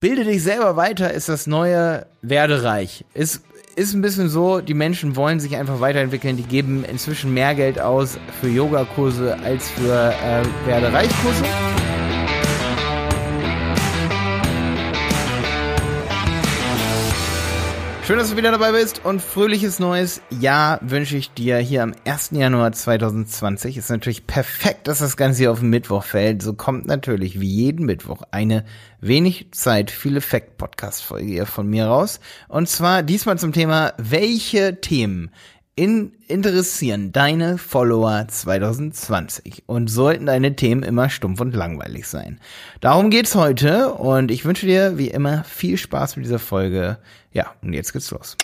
Bilde dich selber weiter ist das neue Werdereich. Ist, ist ein bisschen so, die Menschen wollen sich einfach weiterentwickeln. Die geben inzwischen mehr Geld aus für Yogakurse als für äh, Werdereichkurse. Schön, dass du wieder dabei bist und fröhliches neues Jahr wünsche ich dir hier am 1. Januar 2020. Ist natürlich perfekt, dass das Ganze hier auf den Mittwoch fällt. So kommt natürlich wie jeden Mittwoch eine wenig Zeit, viel Effekt Podcast Folge hier von mir raus. Und zwar diesmal zum Thema, welche Themen in, interessieren deine Follower 2020 und sollten deine Themen immer stumpf und langweilig sein. Darum geht's heute und ich wünsche dir wie immer viel Spaß mit dieser Folge. Ja, und jetzt geht's los.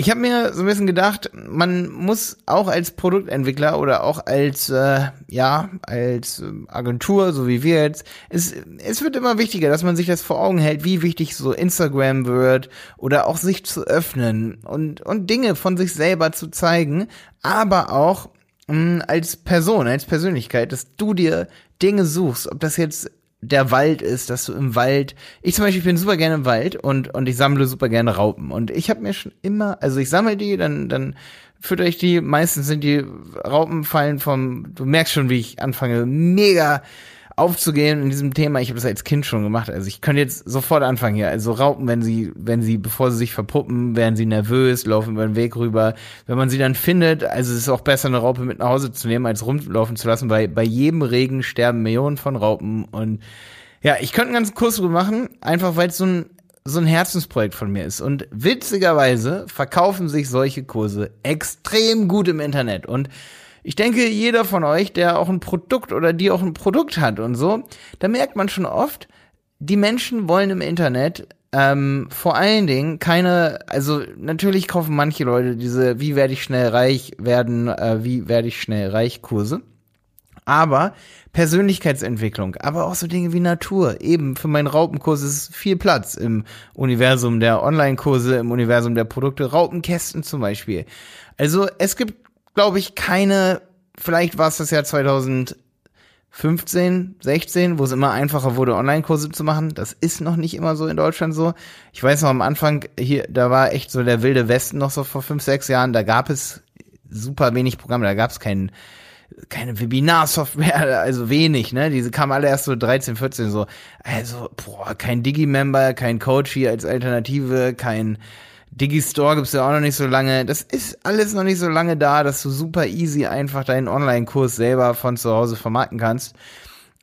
Ich habe mir so ein bisschen gedacht, man muss auch als Produktentwickler oder auch als äh, ja als Agentur, so wie wir jetzt, es es wird immer wichtiger, dass man sich das vor Augen hält, wie wichtig so Instagram wird oder auch sich zu öffnen und und Dinge von sich selber zu zeigen, aber auch mh, als Person, als Persönlichkeit, dass du dir Dinge suchst, ob das jetzt der Wald ist, dass du im Wald, ich zum Beispiel bin super gerne im Wald und, und ich sammle super gerne Raupen. Und ich habe mir schon immer, also ich sammle die, dann, dann fütter ich die, meistens sind die Raupenfallen vom, du merkst schon, wie ich anfange, mega aufzugehen in diesem Thema. Ich habe das als Kind schon gemacht. Also ich könnte jetzt sofort anfangen hier. Also Raupen, wenn sie, wenn sie, bevor sie sich verpuppen, werden sie nervös, laufen über den Weg rüber. Wenn man sie dann findet, also es ist auch besser, eine Raupe mit nach Hause zu nehmen, als rumlaufen zu lassen, weil bei jedem Regen sterben Millionen von Raupen. Und ja, ich könnte einen ganzen Kurs drüber machen, einfach weil es so ein so ein Herzensprojekt von mir ist. Und witzigerweise verkaufen sich solche Kurse extrem gut im Internet. Und ich denke, jeder von euch, der auch ein Produkt oder die auch ein Produkt hat und so, da merkt man schon oft, die Menschen wollen im Internet ähm, vor allen Dingen keine, also natürlich kaufen manche Leute diese, wie werde ich schnell reich werden, äh, wie werde ich schnell reich Kurse. Aber Persönlichkeitsentwicklung, aber auch so Dinge wie Natur. Eben für meinen Raupenkurs ist viel Platz im Universum der Online-Kurse, im Universum der Produkte, Raupenkästen zum Beispiel. Also es gibt glaube ich, keine, vielleicht war es das Jahr 2015, 16, wo es immer einfacher wurde, Online-Kurse zu machen. Das ist noch nicht immer so in Deutschland so. Ich weiß noch am Anfang, hier, da war echt so der wilde Westen noch so vor fünf, sechs Jahren, da gab es super wenig Programme, da gab es keinen keine Webinar-Software, also wenig, ne? Diese kamen alle erst so 13, 14 so. Also, boah, kein Digi-Member, kein Coach hier als Alternative, kein Digistore gibt's ja auch noch nicht so lange. Das ist alles noch nicht so lange da, dass du super easy einfach deinen Online-Kurs selber von zu Hause vermarkten kannst.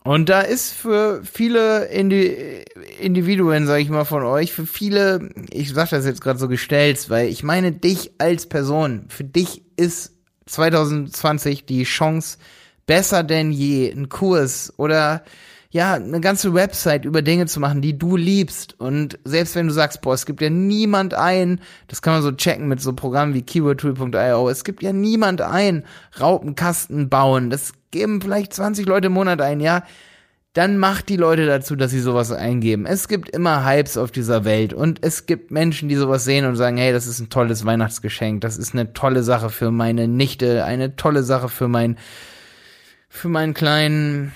Und da ist für viele Indi Individuen, sage ich mal von euch, für viele, ich sag das jetzt gerade so gestellt, weil ich meine dich als Person, für dich ist 2020 die Chance besser denn je, ein Kurs oder ja, eine ganze Website über Dinge zu machen, die du liebst. Und selbst wenn du sagst, boah, es gibt ja niemand ein, das kann man so checken mit so Programmen wie keywordtool.io, es gibt ja niemand ein, Raupenkasten bauen, das geben vielleicht 20 Leute im Monat ein, ja, dann macht die Leute dazu, dass sie sowas eingeben. Es gibt immer Hypes auf dieser Welt und es gibt Menschen, die sowas sehen und sagen, hey, das ist ein tolles Weihnachtsgeschenk, das ist eine tolle Sache für meine Nichte, eine tolle Sache für mein, für meinen kleinen,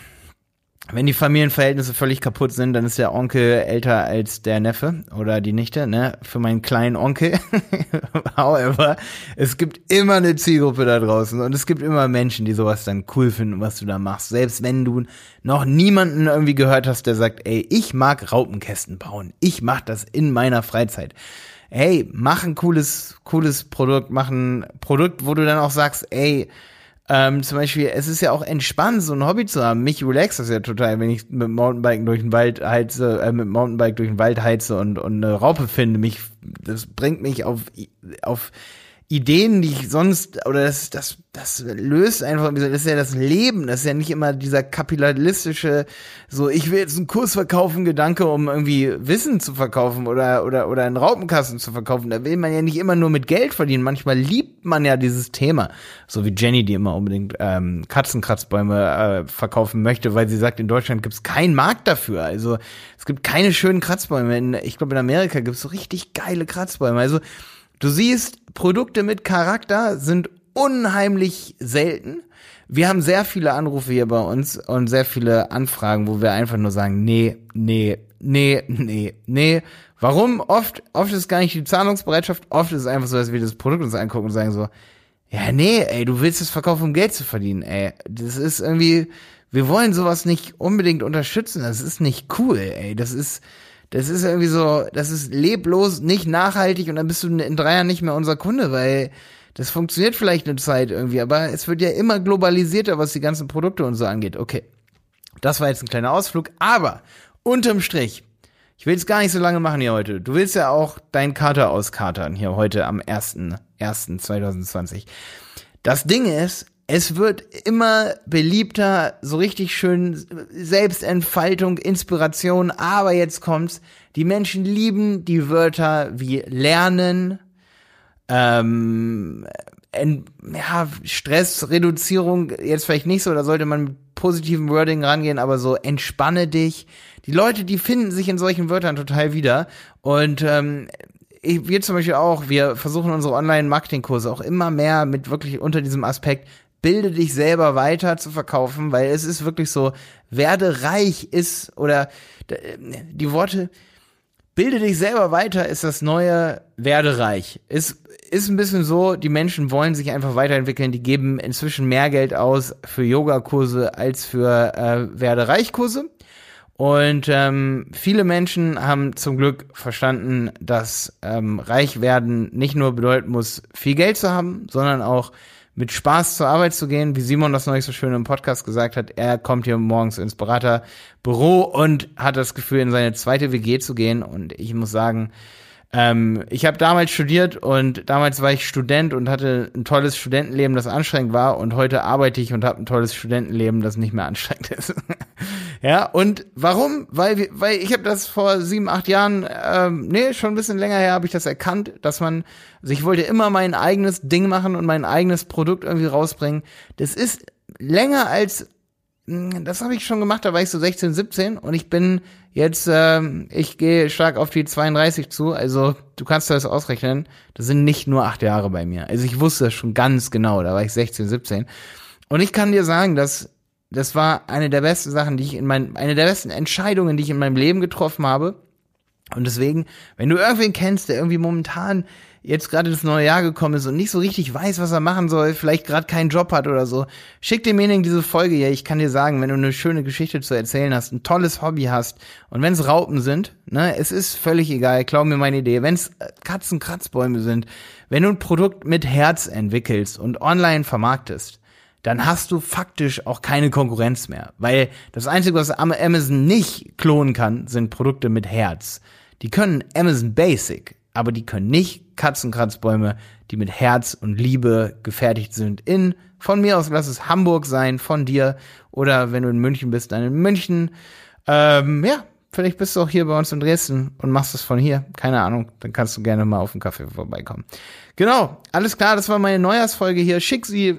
wenn die Familienverhältnisse völlig kaputt sind, dann ist der Onkel älter als der Neffe oder die Nichte, ne? Für meinen kleinen Onkel. However, es gibt immer eine Zielgruppe da draußen und es gibt immer Menschen, die sowas dann cool finden, was du da machst. Selbst wenn du noch niemanden irgendwie gehört hast, der sagt, ey, ich mag Raupenkästen bauen. Ich mach das in meiner Freizeit. Hey, mach ein cooles, cooles Produkt, mach ein Produkt, wo du dann auch sagst, ey, ähm, zum Beispiel, es ist ja auch entspannt, so ein Hobby zu haben. Mich relaxt das ja total, wenn ich mit Mountainbiken durch den Wald heize, äh, mit Mountainbike durch den Wald heize und, und eine Raupe finde. Mich, das bringt mich auf, auf Ideen, die ich sonst, oder das, das, das löst einfach, das ist ja das Leben, das ist ja nicht immer dieser kapitalistische, so, ich will jetzt einen Kurs verkaufen, Gedanke, um irgendwie Wissen zu verkaufen oder, oder, oder einen Raupenkasten zu verkaufen. Da will man ja nicht immer nur mit Geld verdienen. Manchmal liebt man ja dieses Thema. So wie Jenny, die immer unbedingt ähm, Katzenkratzbäume äh, verkaufen möchte, weil sie sagt, in Deutschland gibt's keinen Markt dafür. Also es gibt keine schönen Kratzbäume. In, ich glaube, in Amerika gibt's so richtig geile Kratzbäume. Also Du siehst, Produkte mit Charakter sind unheimlich selten. Wir haben sehr viele Anrufe hier bei uns und sehr viele Anfragen, wo wir einfach nur sagen, nee, nee, nee, nee, nee. Warum? Oft, oft ist gar nicht die Zahlungsbereitschaft, oft ist es einfach so, dass wir das Produkt uns angucken und sagen so, ja, nee, ey, du willst es verkaufen, um Geld zu verdienen, ey. Das ist irgendwie, wir wollen sowas nicht unbedingt unterstützen. Das ist nicht cool, ey. Das ist, das ist irgendwie so, das ist leblos, nicht nachhaltig und dann bist du in drei Jahren nicht mehr unser Kunde, weil das funktioniert vielleicht eine Zeit irgendwie, aber es wird ja immer globalisierter, was die ganzen Produkte und so angeht. Okay. Das war jetzt ein kleiner Ausflug, aber unterm Strich, ich will es gar nicht so lange machen hier heute. Du willst ja auch deinen Kater auskatern hier heute am 1.1.2020. Das Ding ist, es wird immer beliebter, so richtig schön Selbstentfaltung, Inspiration, aber jetzt kommt's. Die Menschen lieben die Wörter wie lernen, ähm, en, ja, Stressreduzierung jetzt vielleicht nicht so, da sollte man mit positivem Wording rangehen, aber so entspanne dich. Die Leute, die finden sich in solchen Wörtern total wieder. Und ähm, ich, wir zum Beispiel auch, wir versuchen unsere Online-Marketing-Kurse auch immer mehr mit wirklich unter diesem Aspekt, bilde dich selber weiter zu verkaufen, weil es ist wirklich so, werde reich ist oder die Worte, bilde dich selber weiter ist das neue werde reich. Ist ist ein bisschen so, die Menschen wollen sich einfach weiterentwickeln, die geben inzwischen mehr Geld aus für Yogakurse als für äh, werde reich Kurse. Und ähm, viele Menschen haben zum Glück verstanden, dass ähm, reich werden nicht nur bedeuten muss, viel Geld zu haben, sondern auch mit Spaß zur Arbeit zu gehen, wie Simon das neulich so schön im Podcast gesagt hat. Er kommt hier morgens ins Beraterbüro und hat das Gefühl, in seine zweite WG zu gehen. Und ich muss sagen, ähm, ich habe damals studiert und damals war ich Student und hatte ein tolles Studentenleben, das anstrengend war. Und heute arbeite ich und habe ein tolles Studentenleben, das nicht mehr anstrengend ist. Ja, und warum? Weil, weil ich habe das vor sieben, acht Jahren, ähm, nee, schon ein bisschen länger her, habe ich das erkannt, dass man, also ich wollte immer mein eigenes Ding machen und mein eigenes Produkt irgendwie rausbringen. Das ist länger als hm, das habe ich schon gemacht, da war ich so 16, 17 und ich bin jetzt, ähm, ich gehe stark auf die 32 zu, also du kannst das ausrechnen, das sind nicht nur acht Jahre bei mir. Also ich wusste das schon ganz genau, da war ich 16, 17 und ich kann dir sagen, dass das war eine der besten Sachen, die ich in mein, eine der besten Entscheidungen, die ich in meinem Leben getroffen habe. Und deswegen, wenn du irgendwen kennst, der irgendwie momentan jetzt gerade das neue Jahr gekommen ist und nicht so richtig weiß, was er machen soll, vielleicht gerade keinen Job hat oder so, schick demjenigen diese Folge hier. Ich kann dir sagen, wenn du eine schöne Geschichte zu erzählen hast, ein tolles Hobby hast und wenn es Raupen sind, ne, es ist völlig egal, glaub mir meine Idee, wenn es Katzenkratzbäume sind, wenn du ein Produkt mit Herz entwickelst und online vermarktest, dann hast du faktisch auch keine Konkurrenz mehr. Weil das Einzige, was Amazon nicht klonen kann, sind Produkte mit Herz. Die können Amazon Basic, aber die können nicht Katzenkratzbäume, die mit Herz und Liebe gefertigt sind. In, von mir aus lass es Hamburg sein, von dir. Oder wenn du in München bist, dann in München. Ähm, ja, vielleicht bist du auch hier bei uns in Dresden und machst es von hier. Keine Ahnung. Dann kannst du gerne mal auf den Kaffee vorbeikommen. Genau, alles klar, das war meine Neujahrsfolge hier. Schick sie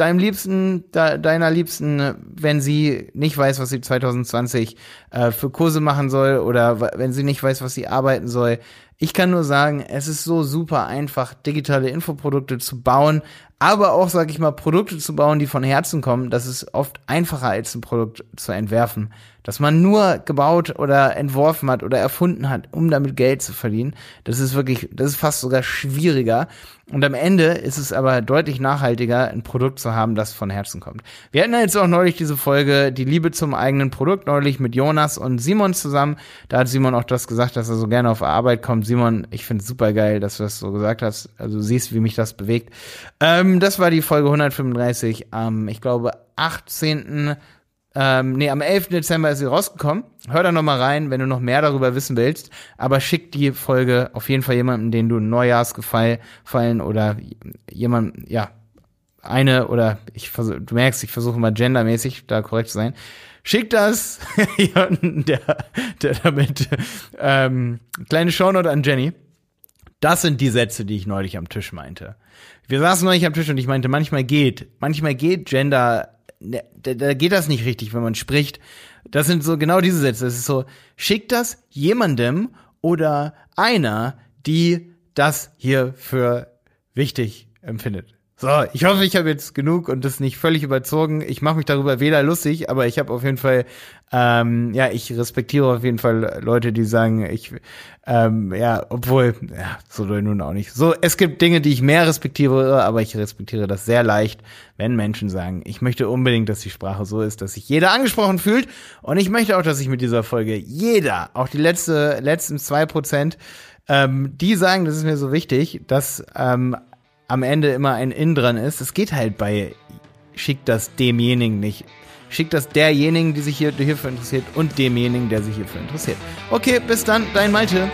deinem Liebsten, de, deiner Liebsten, wenn sie nicht weiß, was sie 2020 äh, für Kurse machen soll oder wenn sie nicht weiß, was sie arbeiten soll. Ich kann nur sagen, es ist so super einfach, digitale Infoprodukte zu bauen, aber auch, sag ich mal, Produkte zu bauen, die von Herzen kommen. Das ist oft einfacher als ein Produkt zu entwerfen dass man nur gebaut oder entworfen hat oder erfunden hat, um damit Geld zu verdienen. Das ist wirklich, das ist fast sogar schwieriger. Und am Ende ist es aber deutlich nachhaltiger, ein Produkt zu haben, das von Herzen kommt. Wir hatten jetzt auch neulich diese Folge, die Liebe zum eigenen Produkt, neulich mit Jonas und Simon zusammen. Da hat Simon auch das gesagt, dass er so gerne auf Arbeit kommt. Simon, ich finde es super geil, dass du das so gesagt hast. Also siehst, wie mich das bewegt. Ähm, das war die Folge 135 am, ich glaube, 18. Ähm, nee, am 11. Dezember ist sie rausgekommen. Hör da noch mal rein, wenn du noch mehr darüber wissen willst. Aber schick die Folge auf jeden Fall jemandem, den du Neujahrsgefallen oder jemand, ja, eine oder ich versuch, du merkst, ich versuche mal gendermäßig da korrekt zu sein. Schick das der, der damit ähm, kleine Shownote an Jenny. Das sind die Sätze, die ich neulich am Tisch meinte. Wir saßen neulich am Tisch und ich meinte, manchmal geht, manchmal geht Gender da, da geht das nicht richtig, wenn man spricht. Das sind so genau diese Sätze. Das ist so, schickt das jemandem oder einer, die das hier für wichtig empfindet. So, ich hoffe, ich habe jetzt genug und das nicht völlig überzogen. Ich mache mich darüber weder lustig, aber ich habe auf jeden Fall, ähm, ja, ich respektiere auf jeden Fall Leute, die sagen, ich, ähm, ja, obwohl, ja, so nun auch nicht. So, es gibt Dinge, die ich mehr respektiere, aber ich respektiere das sehr leicht, wenn Menschen sagen, ich möchte unbedingt, dass die Sprache so ist, dass sich jeder angesprochen fühlt und ich möchte auch, dass sich mit dieser Folge jeder, auch die letzte, letzten zwei Prozent, ähm, die sagen, das ist mir so wichtig, dass ähm, am Ende immer ein In dran ist. Es geht halt bei schickt das demjenigen nicht. Schickt das derjenigen, die sich hier, hierfür interessiert und demjenigen, der sich hierfür interessiert. Okay, bis dann, dein Malte.